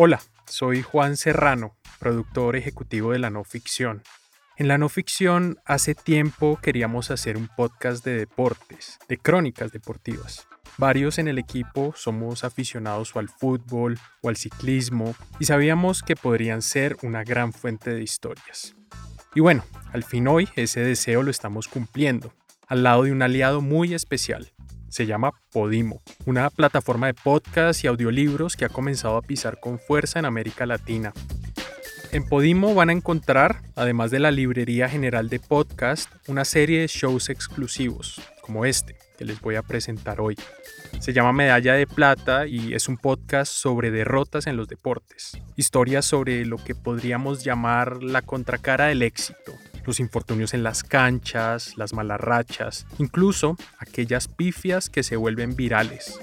Hola, soy Juan Serrano, productor ejecutivo de la no ficción. En la no ficción hace tiempo queríamos hacer un podcast de deportes, de crónicas deportivas. Varios en el equipo somos aficionados al fútbol o al ciclismo y sabíamos que podrían ser una gran fuente de historias. Y bueno, al fin hoy ese deseo lo estamos cumpliendo, al lado de un aliado muy especial, se llama Podimo, una plataforma de podcast y audiolibros que ha comenzado a pisar con fuerza en América Latina. En Podimo van a encontrar, además de la librería general de podcast, una serie de shows exclusivos, como este, que les voy a presentar hoy. Se llama Medalla de Plata y es un podcast sobre derrotas en los deportes. Historias sobre lo que podríamos llamar la contracara del éxito, los infortunios en las canchas, las malas rachas, incluso aquellas pifias que se vuelven virales.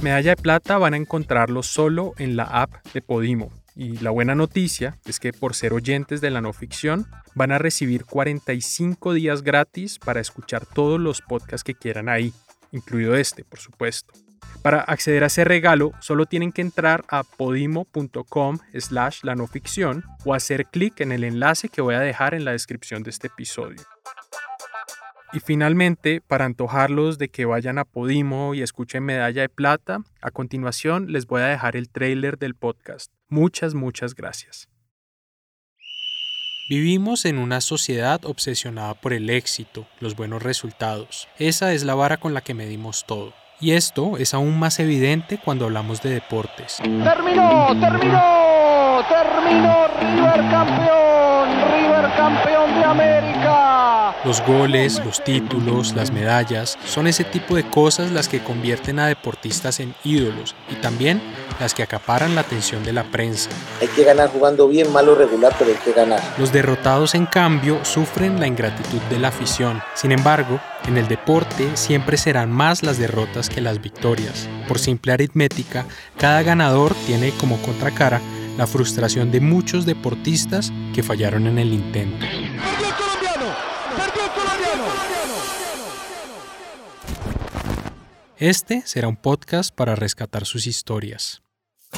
Medalla de plata van a encontrarlo solo en la app de Podimo. Y la buena noticia es que por ser oyentes de la no ficción van a recibir 45 días gratis para escuchar todos los podcasts que quieran ahí, incluido este, por supuesto. Para acceder a ese regalo, solo tienen que entrar a podimo.com slash la no ficción o hacer clic en el enlace que voy a dejar en la descripción de este episodio. Y finalmente, para antojarlos de que vayan a Podimo y escuchen Medalla de Plata, a continuación les voy a dejar el trailer del podcast. Muchas, muchas gracias. Vivimos en una sociedad obsesionada por el éxito, los buenos resultados. Esa es la vara con la que medimos todo. Y esto es aún más evidente cuando hablamos de deportes campeón, River campeón de América. Los goles, los títulos, las medallas, son ese tipo de cosas las que convierten a deportistas en ídolos y también las que acaparan la atención de la prensa. Hay que ganar jugando bien, malo regular, pero hay que ganar. Los derrotados, en cambio, sufren la ingratitud de la afición. Sin embargo, en el deporte siempre serán más las derrotas que las victorias. Por simple aritmética, cada ganador tiene como contracara la frustración de muchos deportistas que fallaron en el intento. Este será un podcast para rescatar sus historias.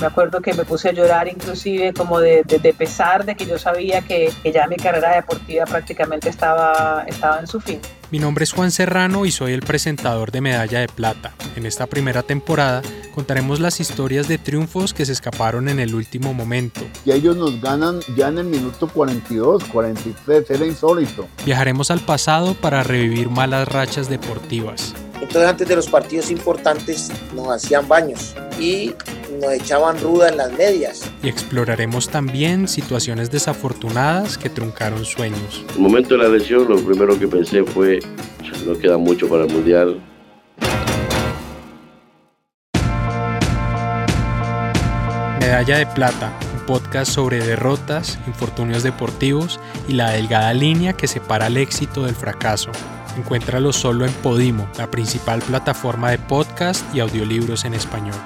Me acuerdo que me puse a llorar inclusive como de, pesar de que yo sabía que, ya mi carrera deportiva prácticamente estaba, estaba en su fin. Mi nombre es Juan Serrano y soy el presentador de Medalla de Plata. En esta primera temporada contaremos las historias de triunfos que se escaparon en el último momento. Y ellos nos ganan ya en el minuto 42, 43, era insólito. Viajaremos al pasado para revivir malas rachas deportivas. Entonces antes de los partidos importantes nos hacían baños y nos echaban ruda en las medias. Y exploraremos también situaciones desafortunadas que truncaron sueños. En el momento de la lesión, lo primero que pensé fue, no queda mucho para el Mundial. Medalla de Plata, un podcast sobre derrotas, infortunios deportivos y la delgada línea que separa el éxito del fracaso. Encuéntralo solo en Podimo, la principal plataforma de podcast y audiolibros en español.